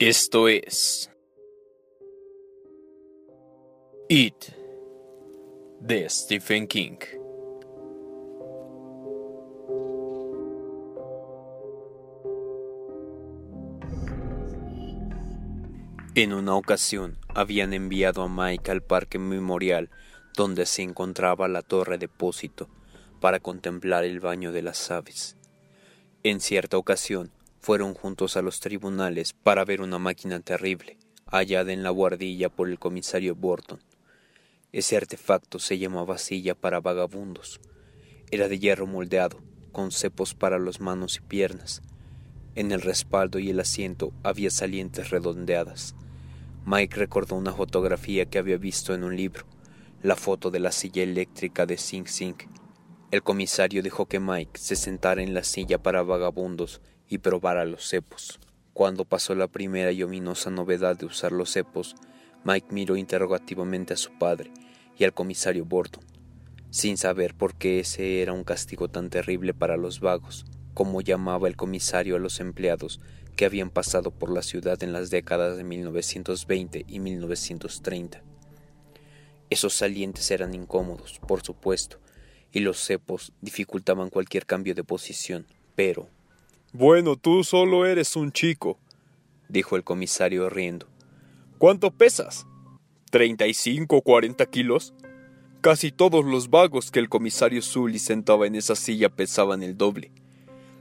Esto es It de Stephen King. En una ocasión habían enviado a Mike al parque memorial donde se encontraba la torre depósito para contemplar el baño de las aves. En cierta ocasión fueron juntos a los tribunales para ver una máquina terrible, hallada en la guardilla por el comisario Burton. Ese artefacto se llamaba silla para vagabundos. Era de hierro moldeado, con cepos para las manos y piernas. En el respaldo y el asiento había salientes redondeadas. Mike recordó una fotografía que había visto en un libro, la foto de la silla eléctrica de Sing Sing. El comisario dejó que Mike se sentara en la silla para vagabundos y probara los cepos. Cuando pasó la primera y ominosa novedad de usar los cepos, Mike miró interrogativamente a su padre y al comisario Burton, sin saber por qué ese era un castigo tan terrible para los vagos, como llamaba el comisario a los empleados que habían pasado por la ciudad en las décadas de 1920 y 1930. Esos salientes eran incómodos, por supuesto, y los cepos dificultaban cualquier cambio de posición, pero... Bueno, tú solo eres un chico, dijo el comisario riendo. ¿Cuánto pesas? ¿Treinta y cinco o cuarenta kilos? Casi todos los vagos que el comisario Sully sentaba en esa silla pesaban el doble.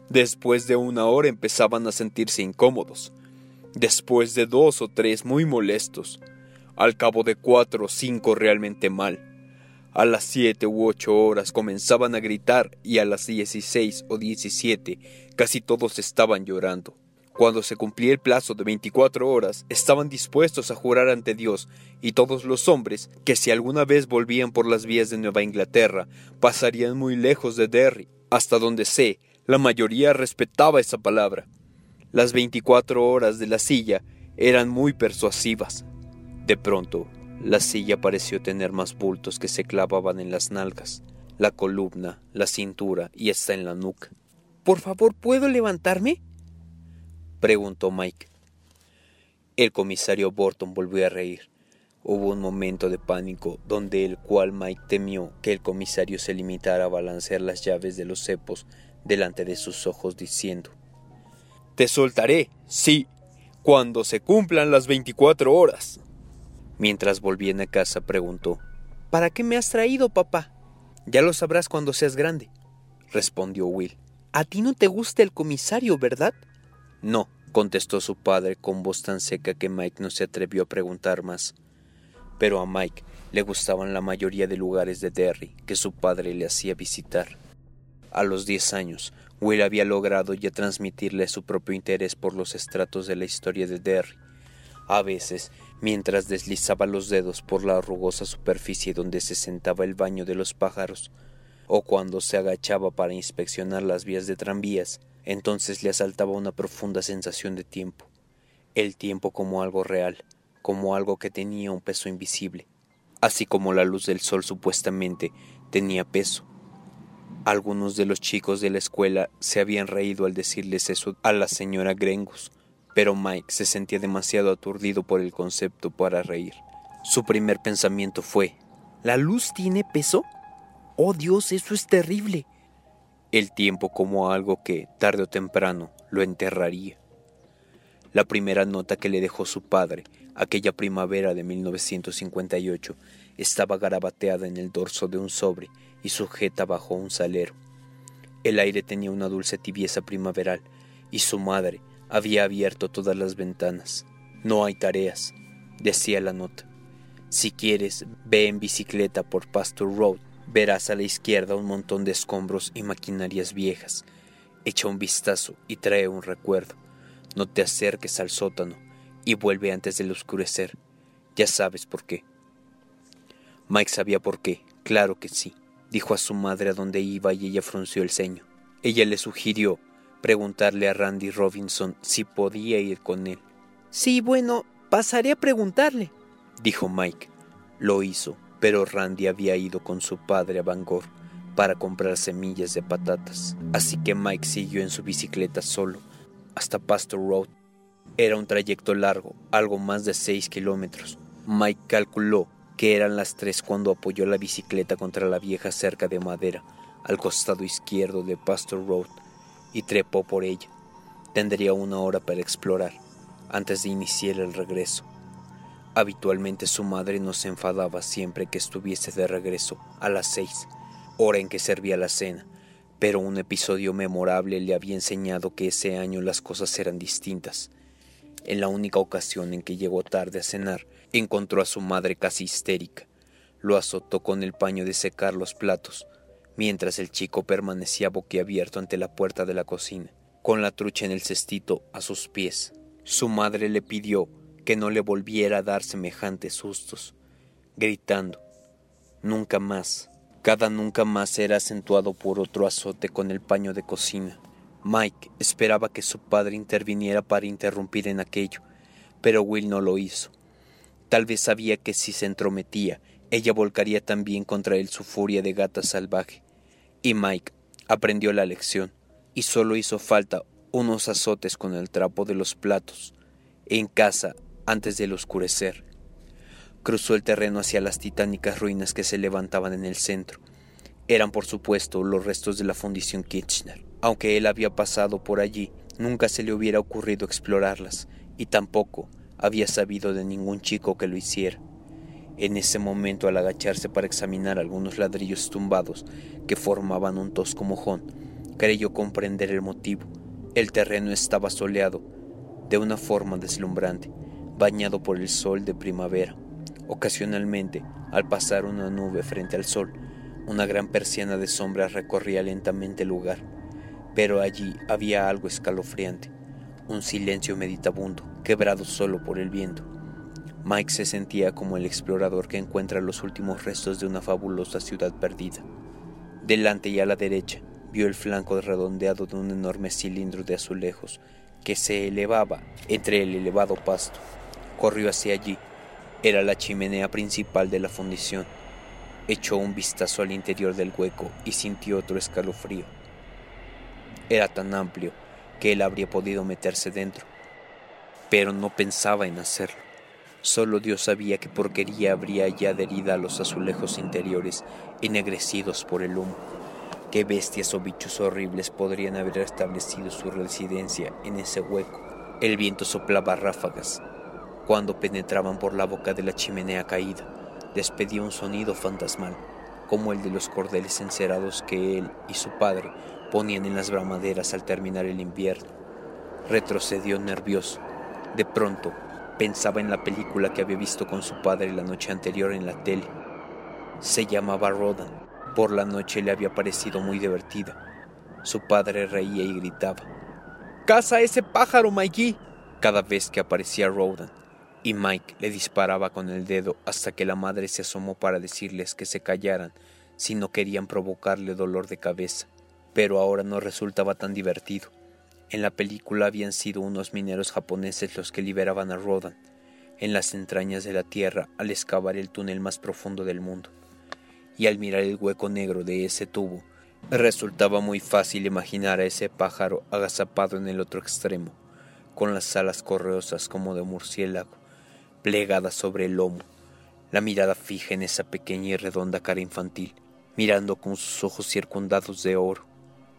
Después de una hora empezaban a sentirse incómodos. Después de dos o tres muy molestos. Al cabo de cuatro o cinco realmente mal. A las siete u ocho horas comenzaban a gritar y a las dieciséis o diecisiete casi todos estaban llorando. Cuando se cumplía el plazo de veinticuatro horas, estaban dispuestos a jurar ante Dios y todos los hombres que si alguna vez volvían por las vías de Nueva Inglaterra, pasarían muy lejos de Derry, hasta donde sé la mayoría respetaba esa palabra. Las veinticuatro horas de la silla eran muy persuasivas. De pronto, la silla pareció tener más bultos que se clavaban en las nalgas, la columna, la cintura y hasta en la nuca. Por favor, ¿puedo levantarme? preguntó Mike. El comisario Burton volvió a reír. Hubo un momento de pánico donde el cual Mike temió que el comisario se limitara a balancear las llaves de los cepos delante de sus ojos diciendo Te soltaré, sí, cuando se cumplan las veinticuatro horas. Mientras volvían a casa preguntó ¿Para qué me has traído, papá? Ya lo sabrás cuando seas grande, respondió Will. A ti no te gusta el comisario, ¿verdad? No, contestó su padre con voz tan seca que Mike no se atrevió a preguntar más. Pero a Mike le gustaban la mayoría de lugares de Derry que su padre le hacía visitar. A los diez años, Will había logrado ya transmitirle su propio interés por los estratos de la historia de Derry. A veces, mientras deslizaba los dedos por la rugosa superficie donde se sentaba el baño de los pájaros, o cuando se agachaba para inspeccionar las vías de tranvías, entonces le asaltaba una profunda sensación de tiempo, el tiempo como algo real, como algo que tenía un peso invisible, así como la luz del sol supuestamente tenía peso, algunos de los chicos de la escuela se habían reído al decirles eso a la señora Grengus, pero Mike se sentía demasiado aturdido por el concepto para reír. Su primer pensamiento fue ¿La luz tiene peso? Oh Dios, eso es terrible. El tiempo como algo que, tarde o temprano, lo enterraría. La primera nota que le dejó su padre, aquella primavera de 1958, estaba garabateada en el dorso de un sobre y sujeta bajo un salero. El aire tenía una dulce tibieza primaveral y su madre había abierto todas las ventanas. No hay tareas, decía la nota. Si quieres, ve en bicicleta por Pastor Road. Verás a la izquierda un montón de escombros y maquinarias viejas. Echa un vistazo y trae un recuerdo. No te acerques al sótano y vuelve antes del oscurecer. Ya sabes por qué. Mike sabía por qué, claro que sí dijo a su madre a dónde iba y ella frunció el ceño. Ella le sugirió preguntarle a Randy Robinson si podía ir con él. Sí, bueno, pasaré a preguntarle, dijo Mike. Lo hizo, pero Randy había ido con su padre a Bangor para comprar semillas de patatas, así que Mike siguió en su bicicleta solo hasta Pastor Road. Era un trayecto largo, algo más de seis kilómetros. Mike calculó que eran las tres cuando apoyó la bicicleta contra la vieja cerca de madera al costado izquierdo de Pastor Road y trepó por ella. Tendría una hora para explorar antes de iniciar el regreso. Habitualmente su madre no se enfadaba siempre que estuviese de regreso a las seis, hora en que servía la cena, pero un episodio memorable le había enseñado que ese año las cosas eran distintas. En la única ocasión en que llegó tarde a cenar, encontró a su madre casi histérica. Lo azotó con el paño de secar los platos, mientras el chico permanecía boquiabierto ante la puerta de la cocina, con la trucha en el cestito a sus pies. Su madre le pidió que no le volviera a dar semejantes sustos, gritando, Nunca más. Cada nunca más era acentuado por otro azote con el paño de cocina. Mike esperaba que su padre interviniera para interrumpir en aquello, pero Will no lo hizo. Tal vez sabía que si se entrometía, ella volcaría también contra él su furia de gata salvaje. Y Mike aprendió la lección, y solo hizo falta unos azotes con el trapo de los platos, en casa antes del oscurecer. Cruzó el terreno hacia las titánicas ruinas que se levantaban en el centro. Eran, por supuesto, los restos de la fundición Kitchener. Aunque él había pasado por allí, nunca se le hubiera ocurrido explorarlas, y tampoco había sabido de ningún chico que lo hiciera. En ese momento, al agacharse para examinar algunos ladrillos tumbados que formaban un tosco mojón, creyó comprender el motivo. El terreno estaba soleado, de una forma deslumbrante, bañado por el sol de primavera. Ocasionalmente, al pasar una nube frente al sol, una gran persiana de sombra recorría lentamente el lugar pero allí había algo escalofriante, un silencio meditabundo, quebrado solo por el viento. Mike se sentía como el explorador que encuentra los últimos restos de una fabulosa ciudad perdida. Delante y a la derecha vio el flanco redondeado de un enorme cilindro de azulejos que se elevaba entre el elevado pasto. Corrió hacia allí. Era la chimenea principal de la fundición. Echó un vistazo al interior del hueco y sintió otro escalofrío. Era tan amplio que él habría podido meterse dentro, pero no pensaba en hacerlo. Solo Dios sabía qué porquería habría ya adherida a los azulejos interiores ennegrecidos por el humo. Qué bestias o bichos horribles podrían haber establecido su residencia en ese hueco. El viento soplaba ráfagas. Cuando penetraban por la boca de la chimenea caída, despedía un sonido fantasmal, como el de los cordeles encerados que él y su padre ponían en las bramaderas al terminar el invierno. Retrocedió nervioso. De pronto, pensaba en la película que había visto con su padre la noche anterior en la tele. Se llamaba Rodan. Por la noche le había parecido muy divertida. Su padre reía y gritaba. ¡Caza ese pájaro, Mikey! Cada vez que aparecía Rodan, y Mike le disparaba con el dedo hasta que la madre se asomó para decirles que se callaran si no querían provocarle dolor de cabeza pero ahora no resultaba tan divertido. En la película habían sido unos mineros japoneses los que liberaban a Rodan en las entrañas de la Tierra al excavar el túnel más profundo del mundo. Y al mirar el hueco negro de ese tubo, resultaba muy fácil imaginar a ese pájaro agazapado en el otro extremo, con las alas correosas como de murciélago, plegadas sobre el lomo, la mirada fija en esa pequeña y redonda cara infantil, mirando con sus ojos circundados de oro,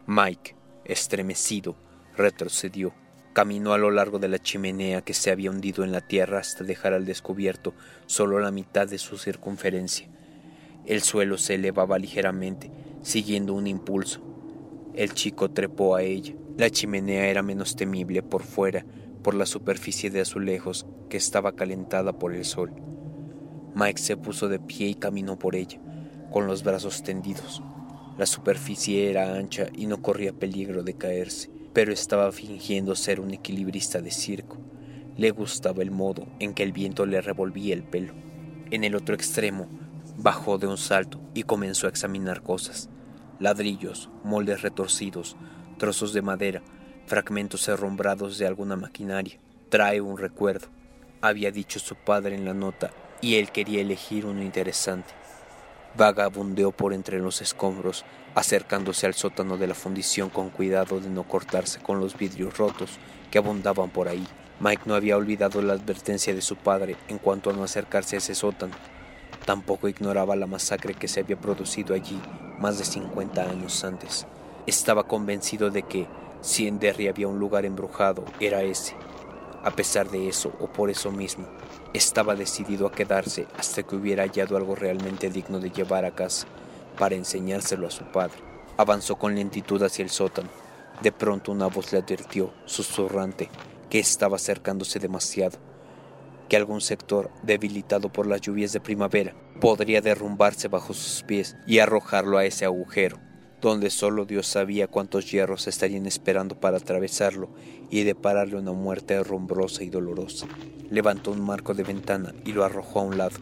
Mike, estremecido, retrocedió. Caminó a lo largo de la chimenea que se había hundido en la tierra hasta dejar al descubierto solo la mitad de su circunferencia. El suelo se elevaba ligeramente, siguiendo un impulso. El chico trepó a ella. La chimenea era menos temible por fuera, por la superficie de azulejos que estaba calentada por el sol. Mike se puso de pie y caminó por ella, con los brazos tendidos. La superficie era ancha y no corría peligro de caerse, pero estaba fingiendo ser un equilibrista de circo. Le gustaba el modo en que el viento le revolvía el pelo. En el otro extremo, bajó de un salto y comenzó a examinar cosas. Ladrillos, moldes retorcidos, trozos de madera, fragmentos herrumbrados de alguna maquinaria. Trae un recuerdo, había dicho su padre en la nota, y él quería elegir uno interesante. Vagabundeó por entre los escombros, acercándose al sótano de la fundición con cuidado de no cortarse con los vidrios rotos que abundaban por ahí. Mike no había olvidado la advertencia de su padre en cuanto a no acercarse a ese sótano. Tampoco ignoraba la masacre que se había producido allí más de 50 años antes. Estaba convencido de que, si en Derry había un lugar embrujado, era ese. A pesar de eso, o por eso mismo, estaba decidido a quedarse hasta que hubiera hallado algo realmente digno de llevar a casa para enseñárselo a su padre. Avanzó con lentitud hacia el sótano. De pronto una voz le advirtió, susurrante, que estaba acercándose demasiado, que algún sector, debilitado por las lluvias de primavera, podría derrumbarse bajo sus pies y arrojarlo a ese agujero, donde solo Dios sabía cuántos hierros estarían esperando para atravesarlo y depararle una muerte arrumbrosa y dolorosa. Levantó un marco de ventana y lo arrojó a un lado.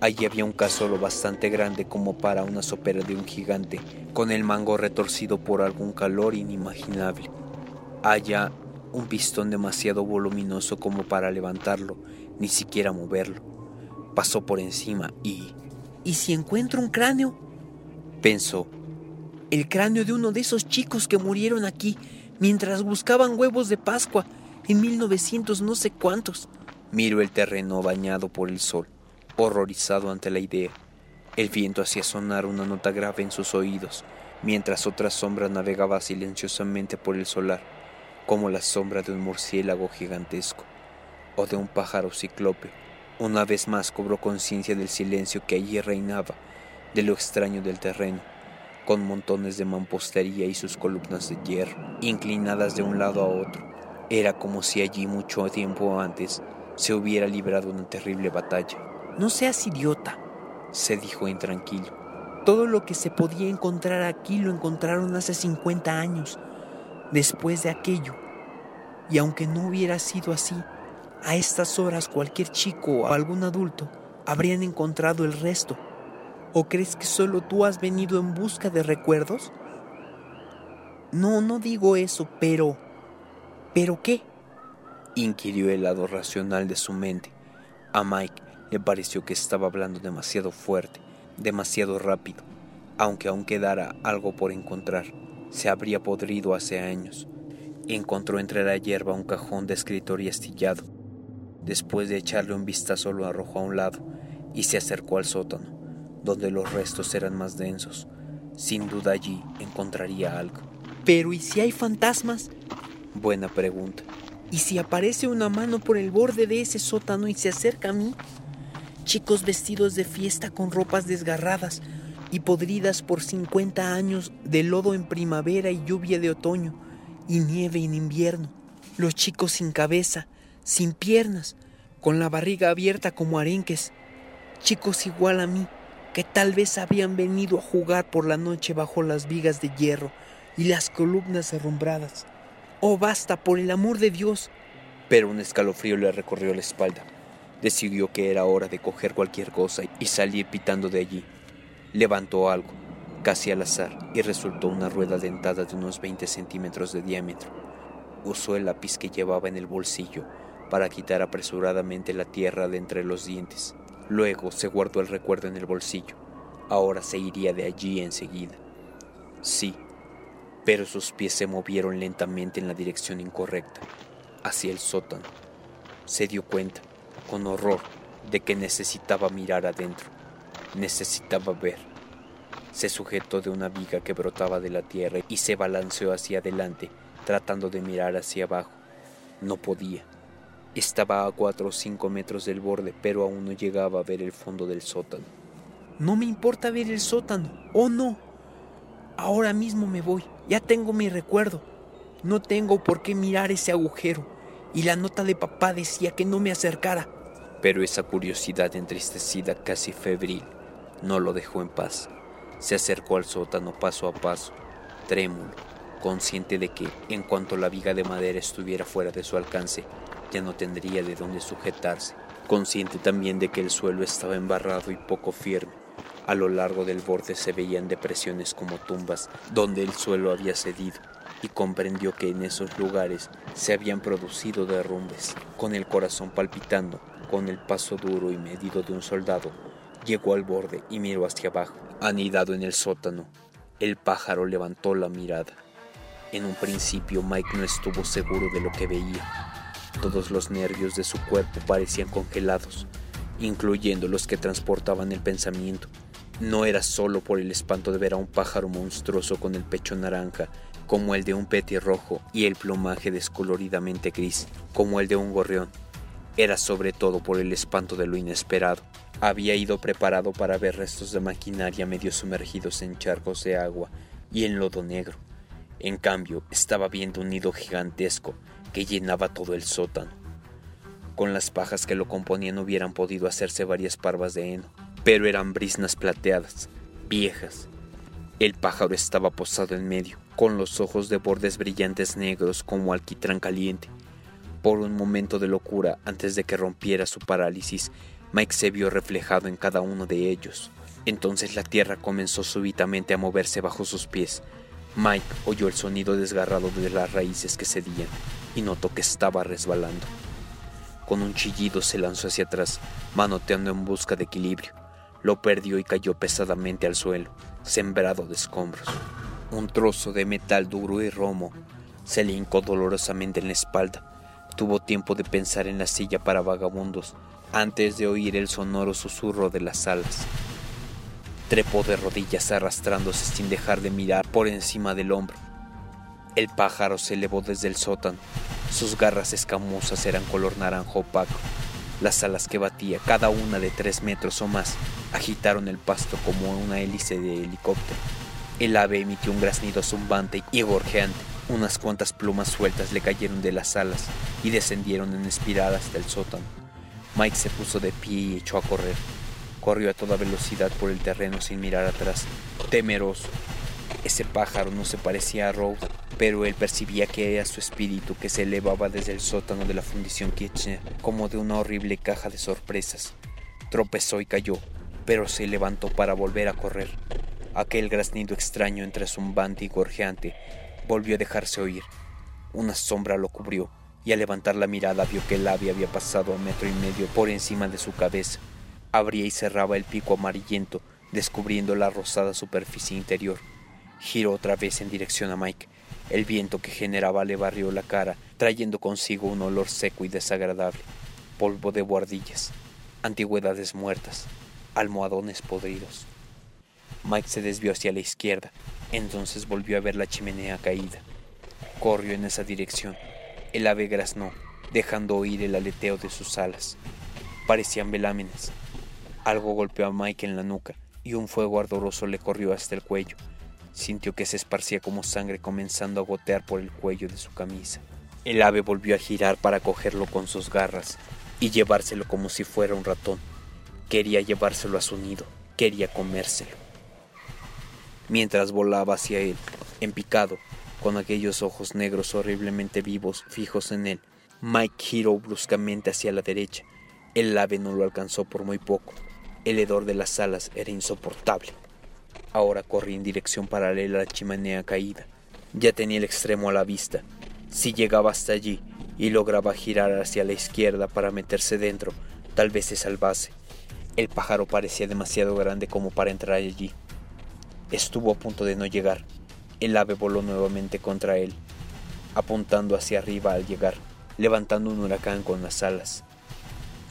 Allí había un casolo bastante grande como para una sopera de un gigante, con el mango retorcido por algún calor inimaginable. Allá un pistón demasiado voluminoso como para levantarlo, ni siquiera moverlo. Pasó por encima y... ¿Y si encuentro un cráneo? Pensó. El cráneo de uno de esos chicos que murieron aquí mientras buscaban huevos de Pascua en 1900 no sé cuántos. Miró el terreno bañado por el sol, horrorizado ante la idea. El viento hacía sonar una nota grave en sus oídos, mientras otra sombra navegaba silenciosamente por el solar como la sombra de un murciélago gigantesco o de un pájaro ciclope. Una vez más cobró conciencia del silencio que allí reinaba, de lo extraño del terreno, con montones de mampostería y sus columnas de hierro, inclinadas de un lado a otro. Era como si allí mucho tiempo antes se hubiera librado una terrible batalla. No seas idiota, se dijo intranquilo. Todo lo que se podía encontrar aquí lo encontraron hace 50 años después de aquello. Y aunque no hubiera sido así, a estas horas cualquier chico o algún adulto habrían encontrado el resto. ¿O crees que solo tú has venido en busca de recuerdos? No, no digo eso, pero... ¿Pero qué? inquirió el lado racional de su mente. A Mike le pareció que estaba hablando demasiado fuerte, demasiado rápido, aunque aún quedara algo por encontrar se habría podrido hace años. Encontró entre la hierba un cajón de escritorio astillado. Después de echarle un vistazo lo arrojó a un lado y se acercó al sótano, donde los restos eran más densos. Sin duda allí encontraría algo. Pero ¿y si hay fantasmas? Buena pregunta. ¿Y si aparece una mano por el borde de ese sótano y se acerca a mí? Chicos vestidos de fiesta con ropas desgarradas, y podridas por 50 años de lodo en primavera y lluvia de otoño y nieve en invierno. Los chicos sin cabeza, sin piernas, con la barriga abierta como arenques. Chicos igual a mí, que tal vez habían venido a jugar por la noche bajo las vigas de hierro y las columnas herrumbradas. Oh, basta, por el amor de Dios. Pero un escalofrío le recorrió la espalda. Decidió que era hora de coger cualquier cosa y salir pitando de allí. Levantó algo, casi al azar, y resultó una rueda dentada de unos 20 centímetros de diámetro. Usó el lápiz que llevaba en el bolsillo para quitar apresuradamente la tierra de entre los dientes. Luego se guardó el recuerdo en el bolsillo. Ahora se iría de allí enseguida. Sí, pero sus pies se movieron lentamente en la dirección incorrecta, hacia el sótano. Se dio cuenta, con horror, de que necesitaba mirar adentro. Necesitaba ver. Se sujetó de una viga que brotaba de la tierra y se balanceó hacia adelante, tratando de mirar hacia abajo. No podía. Estaba a cuatro o cinco metros del borde, pero aún no llegaba a ver el fondo del sótano. No me importa ver el sótano. Oh, no. Ahora mismo me voy. Ya tengo mi recuerdo. No tengo por qué mirar ese agujero. Y la nota de papá decía que no me acercara. Pero esa curiosidad entristecida, casi febril, no lo dejó en paz. Se acercó al sótano paso a paso, trémulo, consciente de que, en cuanto la viga de madera estuviera fuera de su alcance, ya no tendría de dónde sujetarse. Consciente también de que el suelo estaba embarrado y poco firme. A lo largo del borde se veían depresiones como tumbas donde el suelo había cedido y comprendió que en esos lugares se habían producido derrumbes. Con el corazón palpitando, con el paso duro y medido de un soldado, Llegó al borde y miró hacia abajo. Anidado en el sótano, el pájaro levantó la mirada. En un principio Mike no estuvo seguro de lo que veía. Todos los nervios de su cuerpo parecían congelados, incluyendo los que transportaban el pensamiento. No era solo por el espanto de ver a un pájaro monstruoso con el pecho naranja, como el de un petirrojo y el plumaje descoloridamente gris, como el de un gorrión. Era sobre todo por el espanto de lo inesperado. Había ido preparado para ver restos de maquinaria medio sumergidos en charcos de agua y en lodo negro. En cambio, estaba viendo un nido gigantesco que llenaba todo el sótano. Con las pajas que lo componían hubieran podido hacerse varias parvas de heno, pero eran brisnas plateadas, viejas. El pájaro estaba posado en medio, con los ojos de bordes brillantes negros como alquitrán caliente. Por un momento de locura, antes de que rompiera su parálisis, Mike se vio reflejado en cada uno de ellos. Entonces la tierra comenzó súbitamente a moverse bajo sus pies. Mike oyó el sonido desgarrado de las raíces que cedían y notó que estaba resbalando. Con un chillido se lanzó hacia atrás, manoteando en busca de equilibrio. Lo perdió y cayó pesadamente al suelo, sembrado de escombros. Un trozo de metal duro y romo se le hincó dolorosamente en la espalda. Tuvo tiempo de pensar en la silla para vagabundos antes de oír el sonoro susurro de las alas. Trepó de rodillas arrastrándose sin dejar de mirar por encima del hombro. El pájaro se elevó desde el sótano. Sus garras escamosas eran color naranjo opaco. Las alas que batía, cada una de tres metros o más, agitaron el pasto como una hélice de helicóptero. El ave emitió un graznido zumbante y gorjeante. Unas cuantas plumas sueltas le cayeron de las alas y descendieron en espiral hasta el sótano. Mike se puso de pie y echó a correr. Corrió a toda velocidad por el terreno sin mirar atrás, temeroso. Ese pájaro no se parecía a Rhodes, pero él percibía que era su espíritu que se elevaba desde el sótano de la fundición Kitchener, como de una horrible caja de sorpresas. Tropezó y cayó, pero se levantó para volver a correr. Aquel graznido extraño entre zumbante y gorjeante volvió a dejarse oír. Una sombra lo cubrió, y al levantar la mirada vio que el ave había pasado a metro y medio por encima de su cabeza. Abría y cerraba el pico amarillento, descubriendo la rosada superficie interior. Giró otra vez en dirección a Mike. El viento que generaba le barrió la cara, trayendo consigo un olor seco y desagradable. Polvo de guardillas, antigüedades muertas, almohadones podridos. Mike se desvió hacia la izquierda, entonces volvió a ver la chimenea caída. Corrió en esa dirección. El ave graznó, dejando oír el aleteo de sus alas. Parecían velámenes. Algo golpeó a Mike en la nuca y un fuego ardoroso le corrió hasta el cuello. Sintió que se esparcía como sangre comenzando a gotear por el cuello de su camisa. El ave volvió a girar para cogerlo con sus garras y llevárselo como si fuera un ratón. Quería llevárselo a su nido, quería comérselo. Mientras volaba hacia él, en picado, con aquellos ojos negros horriblemente vivos fijos en él, Mike giró bruscamente hacia la derecha. El ave no lo alcanzó por muy poco. El hedor de las alas era insoportable. Ahora corrí en dirección paralela a la chimenea caída. Ya tenía el extremo a la vista. Si llegaba hasta allí y lograba girar hacia la izquierda para meterse dentro, tal vez se salvase. El pájaro parecía demasiado grande como para entrar allí. Estuvo a punto de no llegar. El ave voló nuevamente contra él, apuntando hacia arriba al llegar, levantando un huracán con las alas.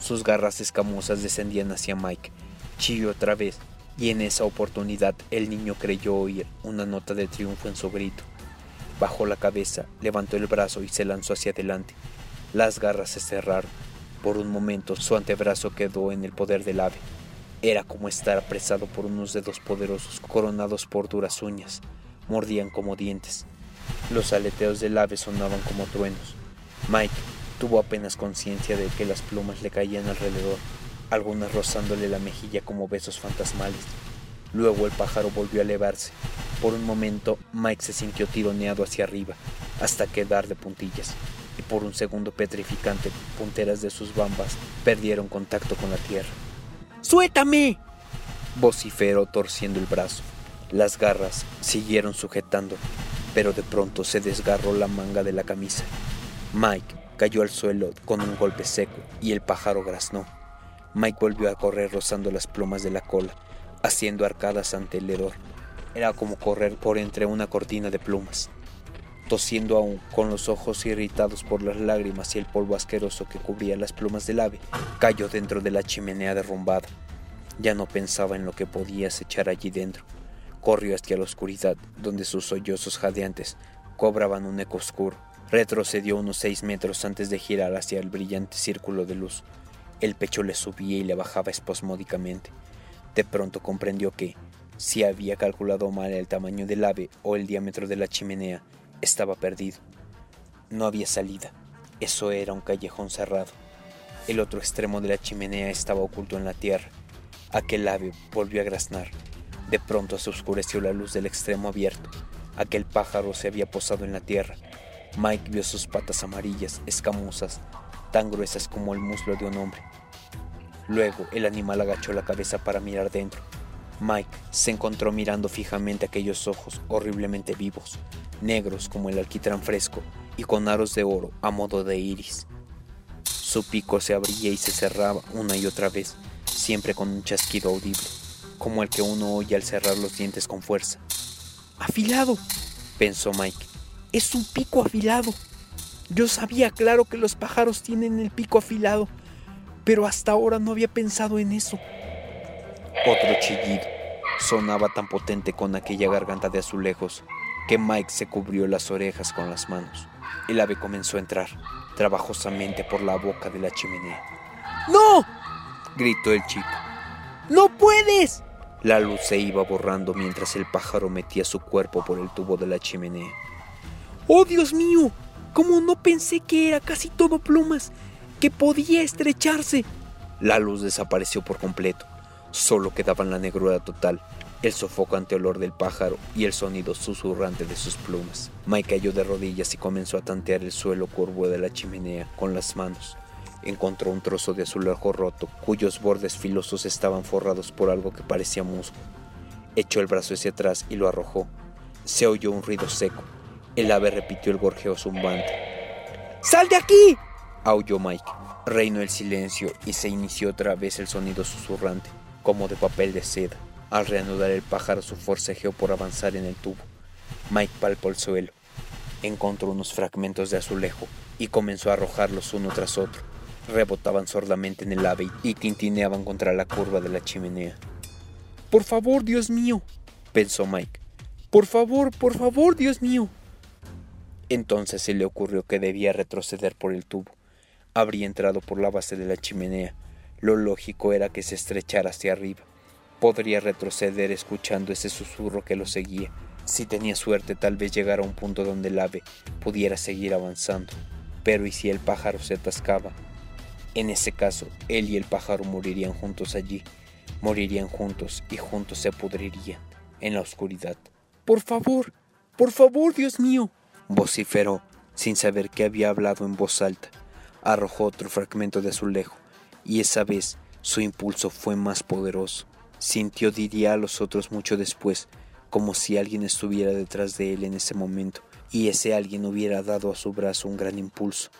Sus garras escamosas descendían hacia Mike. Chilló otra vez, y en esa oportunidad el niño creyó oír una nota de triunfo en su grito. Bajó la cabeza, levantó el brazo y se lanzó hacia adelante. Las garras se cerraron. Por un momento su antebrazo quedó en el poder del ave. Era como estar apresado por unos dedos poderosos coronados por duras uñas. Mordían como dientes. Los aleteos del ave sonaban como truenos. Mike tuvo apenas conciencia de que las plumas le caían alrededor algunas rozándole la mejilla como besos fantasmales. Luego el pájaro volvió a elevarse. Por un momento Mike se sintió tironeado hacia arriba, hasta quedar de puntillas, y por un segundo petrificante, punteras de sus bambas perdieron contacto con la tierra. ¡Suéltame! vociferó torciendo el brazo. Las garras siguieron sujetando, pero de pronto se desgarró la manga de la camisa. Mike cayó al suelo con un golpe seco y el pájaro graznó. Mike volvió a correr rozando las plumas de la cola, haciendo arcadas ante el hedor. Era como correr por entre una cortina de plumas. tosiendo aún, con los ojos irritados por las lágrimas y el polvo asqueroso que cubría las plumas del ave, cayó dentro de la chimenea derrumbada. Ya no pensaba en lo que podía echar allí dentro. Corrió hacia la oscuridad, donde sus sollozos jadeantes cobraban un eco oscuro. Retrocedió unos seis metros antes de girar hacia el brillante círculo de luz. El pecho le subía y le bajaba espasmódicamente. De pronto comprendió que, si había calculado mal el tamaño del ave o el diámetro de la chimenea, estaba perdido. No había salida. Eso era un callejón cerrado. El otro extremo de la chimenea estaba oculto en la tierra. Aquel ave volvió a graznar. De pronto se oscureció la luz del extremo abierto. Aquel pájaro se había posado en la tierra. Mike vio sus patas amarillas, escamosas, tan gruesas como el muslo de un hombre. Luego el animal agachó la cabeza para mirar dentro. Mike se encontró mirando fijamente aquellos ojos horriblemente vivos, negros como el alquitrán fresco y con aros de oro a modo de iris. Su pico se abría y se cerraba una y otra vez, siempre con un chasquido audible, como el que uno oye al cerrar los dientes con fuerza. Afilado, pensó Mike. Es un pico afilado. Yo sabía claro que los pájaros tienen el pico afilado, pero hasta ahora no había pensado en eso. Otro chillido sonaba tan potente con aquella garganta de azulejos que Mike se cubrió las orejas con las manos. El ave comenzó a entrar trabajosamente por la boca de la chimenea. ¡No! gritó el chico. ¡No puedes! La luz se iba borrando mientras el pájaro metía su cuerpo por el tubo de la chimenea. ¡Oh, Dios mío! ¿Cómo no pensé que era casi todo plumas? Que podía estrecharse. La luz desapareció por completo. Solo quedaban la negrura total, el sofocante olor del pájaro y el sonido susurrante de sus plumas. Mike cayó de rodillas y comenzó a tantear el suelo curvo de la chimenea con las manos. Encontró un trozo de azulejo roto, cuyos bordes filosos estaban forrados por algo que parecía musgo. Echó el brazo hacia atrás y lo arrojó. Se oyó un ruido seco. El ave repitió el gorjeo zumbante. ¡Sal de aquí! aulló Mike. Reinó el silencio y se inició otra vez el sonido susurrante, como de papel de seda. Al reanudar el pájaro su forcejeo por avanzar en el tubo. Mike palpó el suelo. Encontró unos fragmentos de azulejo y comenzó a arrojarlos uno tras otro. Rebotaban sordamente en el ave y tintineaban contra la curva de la chimenea. Por favor, Dios mío, pensó Mike. Por favor, por favor, Dios mío. Entonces se le ocurrió que debía retroceder por el tubo. Habría entrado por la base de la chimenea. Lo lógico era que se estrechara hacia arriba. Podría retroceder escuchando ese susurro que lo seguía. Si tenía suerte, tal vez llegara a un punto donde el ave pudiera seguir avanzando. Pero ¿y si el pájaro se atascaba? En ese caso, él y el pájaro morirían juntos allí. Morirían juntos y juntos se pudrirían en la oscuridad. Por favor, por favor, Dios mío, vociferó, sin saber que había hablado en voz alta. Arrojó otro fragmento de azulejo, y esa vez su impulso fue más poderoso. Sintió, diría a los otros mucho después, como si alguien estuviera detrás de él en ese momento, y ese alguien hubiera dado a su brazo un gran impulso.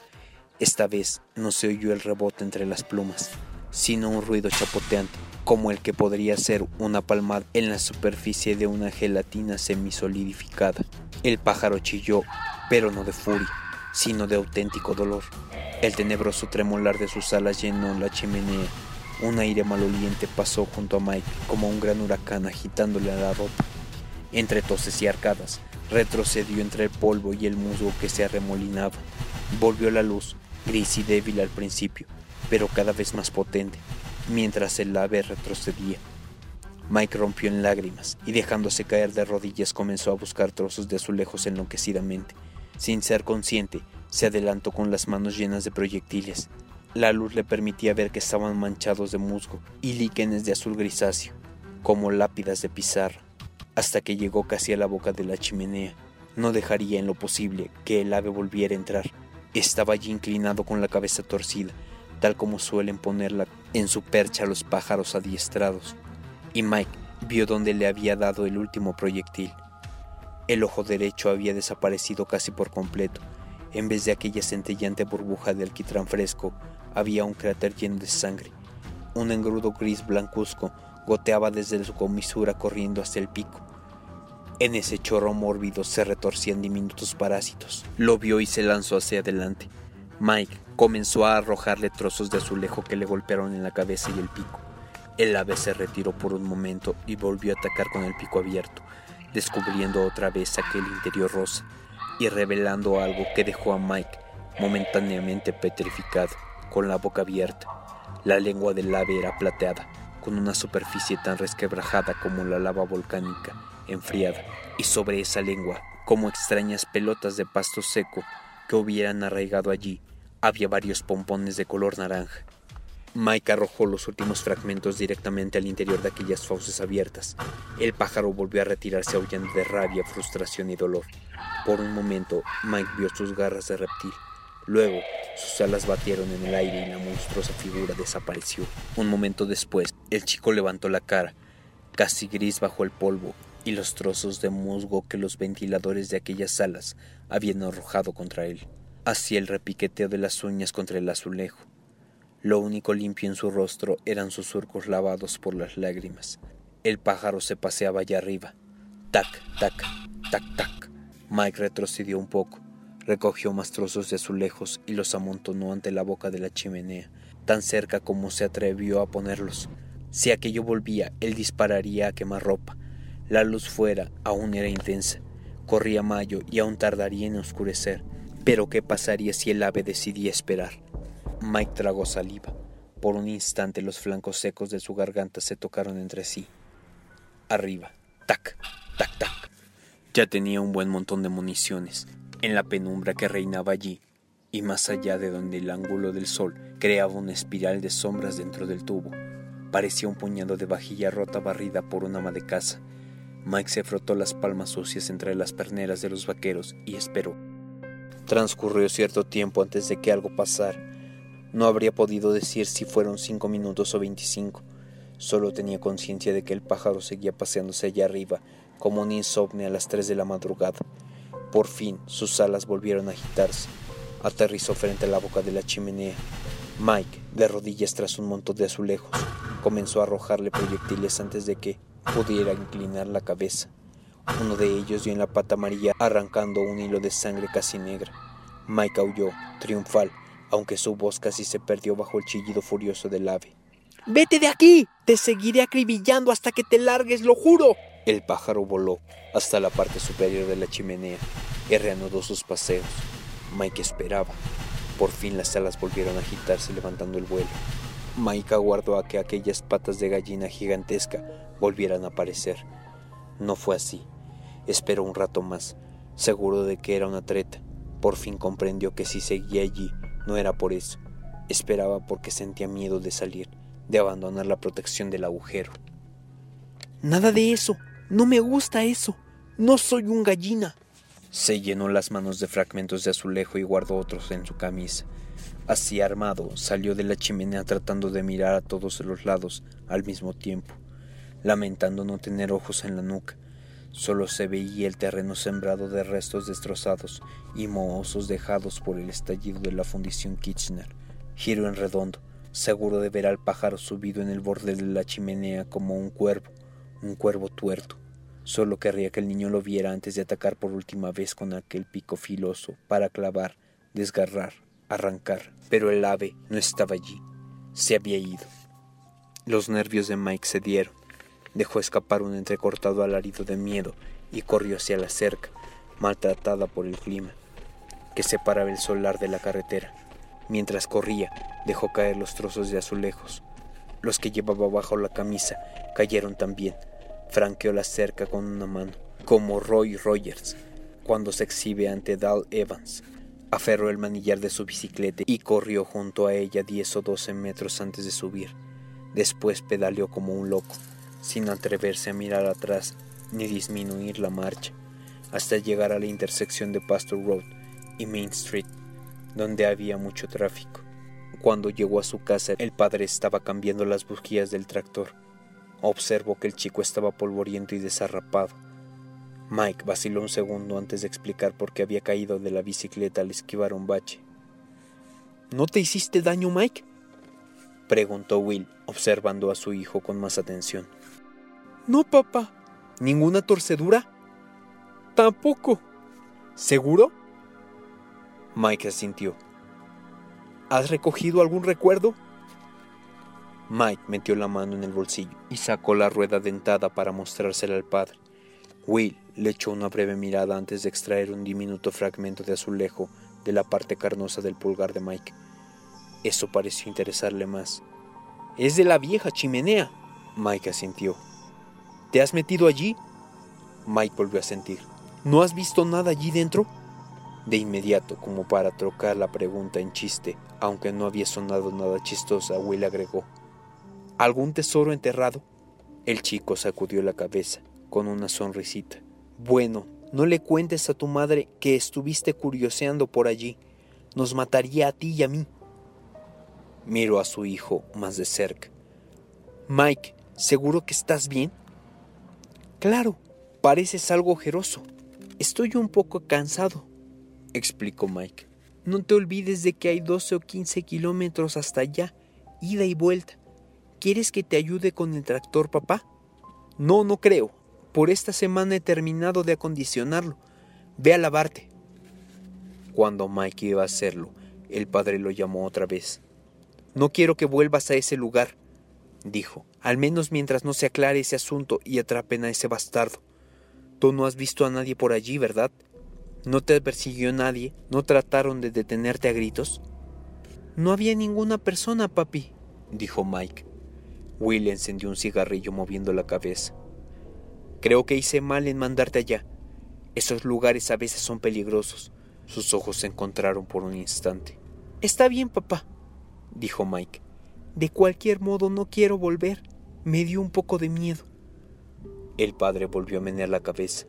Esta vez no se oyó el rebote entre las plumas, sino un ruido chapoteante, como el que podría ser una palmada en la superficie de una gelatina semisolidificada. El pájaro chilló, pero no de furia, sino de auténtico dolor. El tenebroso tremolar de sus alas llenó la chimenea un aire maloliente pasó junto a Mike como un gran huracán agitándole a la ropa. Entre toses y arcadas, retrocedió entre el polvo y el musgo que se arremolinaba. Volvió la luz, gris y débil al principio, pero cada vez más potente, mientras el ave retrocedía. Mike rompió en lágrimas y dejándose caer de rodillas comenzó a buscar trozos de azulejos enloquecidamente. Sin ser consciente, se adelantó con las manos llenas de proyectiles, la luz le permitía ver que estaban manchados de musgo y líquenes de azul grisáceo, como lápidas de pizarra, hasta que llegó casi a la boca de la chimenea. No dejaría en lo posible que el ave volviera a entrar. Estaba allí inclinado con la cabeza torcida, tal como suelen ponerla en su percha los pájaros adiestrados, y Mike vio dónde le había dado el último proyectil. El ojo derecho había desaparecido casi por completo. En vez de aquella centellante burbuja de alquitrán fresco, había un cráter lleno de sangre. Un engrudo gris blancuzco goteaba desde su comisura corriendo hasta el pico. En ese chorro mórbido se retorcían diminutos parásitos. Lo vio y se lanzó hacia adelante. Mike comenzó a arrojarle trozos de azulejo que le golpearon en la cabeza y el pico. El ave se retiró por un momento y volvió a atacar con el pico abierto, descubriendo otra vez aquel interior rosa y revelando algo que dejó a Mike momentáneamente petrificado, con la boca abierta. La lengua del ave era plateada, con una superficie tan resquebrajada como la lava volcánica enfriada, y sobre esa lengua, como extrañas pelotas de pasto seco que hubieran arraigado allí, había varios pompones de color naranja. Mike arrojó los últimos fragmentos directamente al interior de aquellas fauces abiertas. El pájaro volvió a retirarse aullando de rabia, frustración y dolor. Por un momento, Mike vio sus garras de reptil. Luego, sus alas batieron en el aire y la monstruosa figura desapareció. Un momento después, el chico levantó la cara, casi gris bajo el polvo, y los trozos de musgo que los ventiladores de aquellas alas habían arrojado contra él. Hacía el repiqueteo de las uñas contra el azulejo. Lo único limpio en su rostro eran sus surcos lavados por las lágrimas. El pájaro se paseaba allá arriba. Tac, tac, tac, tac. Mike retrocedió un poco, recogió más trozos de azulejos y los amontonó ante la boca de la chimenea, tan cerca como se atrevió a ponerlos. Si aquello volvía, él dispararía a quemarropa, la luz fuera aún era intensa. Corría mayo y aún tardaría en oscurecer. Pero ¿qué pasaría si el ave decidía esperar? Mike tragó saliva. Por un instante los flancos secos de su garganta se tocaron entre sí. Arriba. Tac, tac, tac. Ya tenía un buen montón de municiones. En la penumbra que reinaba allí, y más allá de donde el ángulo del sol creaba una espiral de sombras dentro del tubo, parecía un puñado de vajilla rota barrida por un ama de casa Mike se frotó las palmas sucias entre las perneras de los vaqueros y esperó. Transcurrió cierto tiempo antes de que algo pasara. No habría podido decir si fueron cinco minutos o veinticinco. Solo tenía conciencia de que el pájaro seguía paseándose allá arriba, como un insomnio a las tres de la madrugada. Por fin, sus alas volvieron a agitarse. Aterrizó frente a la boca de la chimenea. Mike, de rodillas tras un montón de azulejos, comenzó a arrojarle proyectiles antes de que, pudiera inclinar la cabeza. Uno de ellos dio en la pata amarilla, arrancando un hilo de sangre casi negra. Mike aulló, triunfal, aunque su voz casi se perdió bajo el chillido furioso del ave. ¡Vete de aquí! Te seguiré acribillando hasta que te largues, lo juro. El pájaro voló hasta la parte superior de la chimenea y reanudó sus paseos. Mike esperaba. Por fin las alas volvieron a agitarse levantando el vuelo. Mike aguardó a que aquellas patas de gallina gigantesca volvieran a aparecer. No fue así. Esperó un rato más, seguro de que era una treta. Por fin comprendió que si seguía allí no era por eso. Esperaba porque sentía miedo de salir, de abandonar la protección del agujero. Nada de eso. No me gusta eso. No soy un gallina. Se llenó las manos de fragmentos de azulejo y guardó otros en su camisa. Así armado, salió de la chimenea tratando de mirar a todos los lados al mismo tiempo, lamentando no tener ojos en la nuca. Solo se veía el terreno sembrado de restos destrozados y mohozos dejados por el estallido de la fundición Kitchener. Giró en redondo, seguro de ver al pájaro subido en el borde de la chimenea como un cuervo, un cuervo tuerto. Solo querría que el niño lo viera antes de atacar por última vez con aquel pico filoso para clavar, desgarrar, arrancar, pero el ave no estaba allí, se había ido. Los nervios de Mike se dieron, dejó escapar un entrecortado alarido de miedo y corrió hacia la cerca, maltratada por el clima, que separaba el solar de la carretera. Mientras corría, dejó caer los trozos de azulejos. Los que llevaba bajo la camisa cayeron también. Franqueó la cerca con una mano, como Roy Rogers, cuando se exhibe ante Dal Evans, Aferró el manillar de su bicicleta y corrió junto a ella diez o doce metros antes de subir. Después pedaleó como un loco, sin atreverse a mirar atrás ni disminuir la marcha, hasta llegar a la intersección de Pastor Road y Main Street, donde había mucho tráfico. Cuando llegó a su casa, el padre estaba cambiando las bujías del tractor. Observó que el chico estaba polvoriento y desarrapado Mike vaciló un segundo antes de explicar por qué había caído de la bicicleta al esquivar un bache. ¿No te hiciste daño, Mike? preguntó Will, observando a su hijo con más atención. No, papá. ¿Ninguna torcedura? Tampoco. ¿Seguro? Mike asintió. ¿Has recogido algún recuerdo? Mike metió la mano en el bolsillo y sacó la rueda dentada para mostrársela al padre. Will le echó una breve mirada antes de extraer un diminuto fragmento de azulejo de la parte carnosa del pulgar de Mike. Eso pareció interesarle más. Es de la vieja chimenea. Mike asintió. ¿Te has metido allí? Mike volvió a sentir. ¿No has visto nada allí dentro? De inmediato, como para trocar la pregunta en chiste, aunque no había sonado nada chistosa, Will agregó. ¿Algún tesoro enterrado? El chico sacudió la cabeza, con una sonrisita. Bueno, no le cuentes a tu madre que estuviste curioseando por allí. Nos mataría a ti y a mí. Miró a su hijo más de cerca. Mike, ¿seguro que estás bien? Claro, pareces algo ojeroso. Estoy un poco cansado, explicó Mike. No te olvides de que hay 12 o 15 kilómetros hasta allá, ida y vuelta. ¿Quieres que te ayude con el tractor, papá? No, no creo. Por esta semana he terminado de acondicionarlo. Ve a lavarte. Cuando Mike iba a hacerlo, el padre lo llamó otra vez. No quiero que vuelvas a ese lugar, dijo, al menos mientras no se aclare ese asunto y atrapen a ese bastardo. Tú no has visto a nadie por allí, ¿verdad? ¿No te persiguió nadie? ¿No trataron de detenerte a gritos? No había ninguna persona, papi, dijo Mike. Will encendió un cigarrillo moviendo la cabeza. Creo que hice mal en mandarte allá. Esos lugares a veces son peligrosos. Sus ojos se encontraron por un instante. Está bien, papá, dijo Mike. De cualquier modo no quiero volver. Me dio un poco de miedo. El padre volvió a menear la cabeza.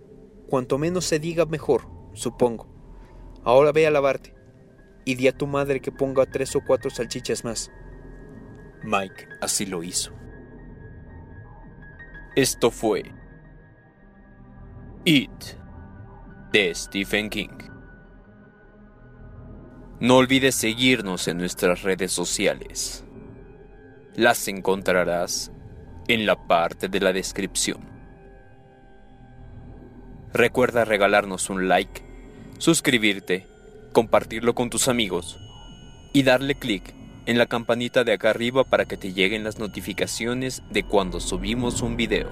Cuanto menos se diga mejor, supongo. Ahora ve a lavarte. Y di a tu madre que ponga tres o cuatro salchichas más. Mike así lo hizo. Esto fue It de Stephen King. No olvides seguirnos en nuestras redes sociales. Las encontrarás en la parte de la descripción. Recuerda regalarnos un like, suscribirte, compartirlo con tus amigos y darle clic en la campanita de acá arriba para que te lleguen las notificaciones de cuando subimos un video.